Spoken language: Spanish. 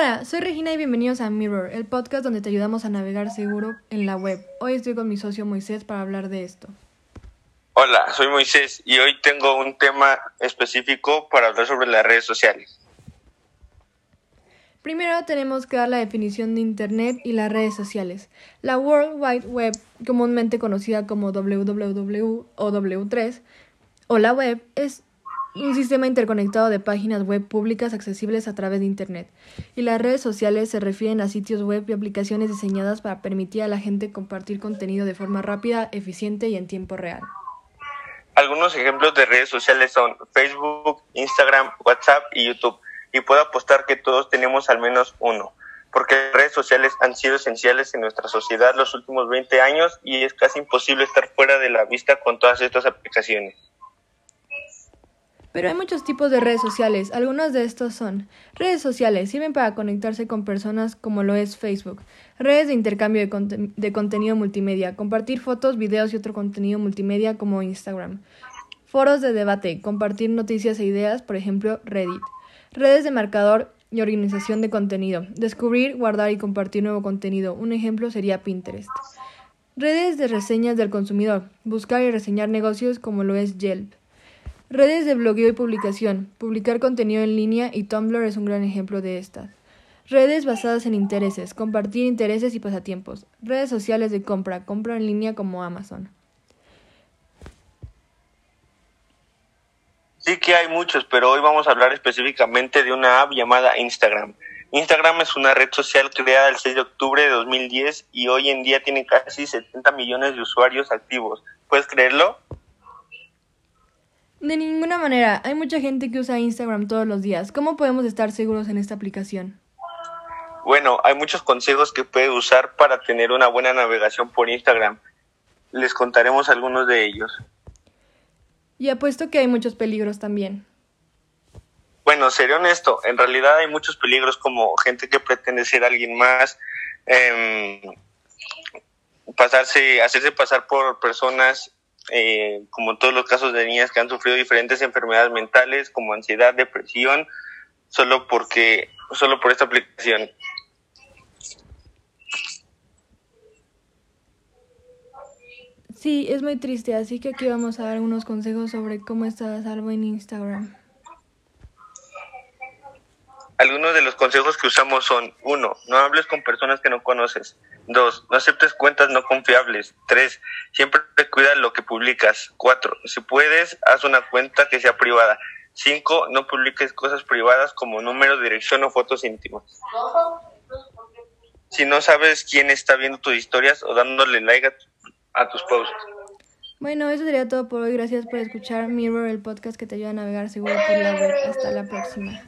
Hola, soy Regina y bienvenidos a Mirror, el podcast donde te ayudamos a navegar seguro en la web. Hoy estoy con mi socio Moisés para hablar de esto. Hola, soy Moisés y hoy tengo un tema específico para hablar sobre las redes sociales. Primero tenemos que dar la definición de Internet y las redes sociales. La World Wide Web, comúnmente conocida como WWW o W3, o la web, es un sistema interconectado de páginas web públicas accesibles a través de Internet. Y las redes sociales se refieren a sitios web y aplicaciones diseñadas para permitir a la gente compartir contenido de forma rápida, eficiente y en tiempo real. Algunos ejemplos de redes sociales son Facebook, Instagram, WhatsApp y YouTube. Y puedo apostar que todos tenemos al menos uno, porque las redes sociales han sido esenciales en nuestra sociedad los últimos 20 años y es casi imposible estar fuera de la vista con todas estas aplicaciones. Pero hay muchos tipos de redes sociales. Algunos de estos son redes sociales, sirven para conectarse con personas como lo es Facebook, redes de intercambio de, de, contenido multimedia, compartir fotos, videos y otro contenido multimedia como Instagram, foros de debate, compartir noticias e ideas, por ejemplo Reddit, redes de marcador y organización de contenido, descubrir, guardar y compartir nuevo contenido, un ejemplo sería Pinterest. Redes de reseñas del consumidor, buscar y reseñar negocios como lo es Yelp. Redes de blogueo y publicación. Publicar contenido en línea y Tumblr es un gran ejemplo de estas. Redes basadas en intereses. Compartir intereses y pasatiempos. Redes sociales de compra. Compra en línea como Amazon. Sí que hay muchos, pero hoy vamos a hablar específicamente de una app llamada Instagram. Instagram es una red social creada el 6 de octubre de 2010 y hoy en día tiene casi 70 millones de usuarios activos. ¿Puedes creerlo? De ninguna manera. Hay mucha gente que usa Instagram todos los días. ¿Cómo podemos estar seguros en esta aplicación? Bueno, hay muchos consejos que puede usar para tener una buena navegación por Instagram. Les contaremos algunos de ellos. Y apuesto que hay muchos peligros también. Bueno, seré honesto, en realidad hay muchos peligros como gente que pretende ser alguien más, eh, pasarse, hacerse pasar por personas eh, como todos los casos de niñas que han sufrido diferentes enfermedades mentales como ansiedad, depresión, solo porque, solo por esta aplicación. Sí, es muy triste, así que aquí vamos a dar unos consejos sobre cómo estar a salvo en Instagram. Algunos de los consejos que usamos son 1. No hables con personas que no conoces. 2. No aceptes cuentas no confiables. 3. Siempre cuida lo que publicas. 4. Si puedes, haz una cuenta que sea privada. 5. No publiques cosas privadas como número, dirección o fotos íntimas. Si no sabes quién está viendo tus historias o dándole like a, a tus posts. Bueno, eso sería todo por hoy. Gracias por escuchar Mirror, el podcast que te ayuda a navegar seguro por la web. Hasta la próxima.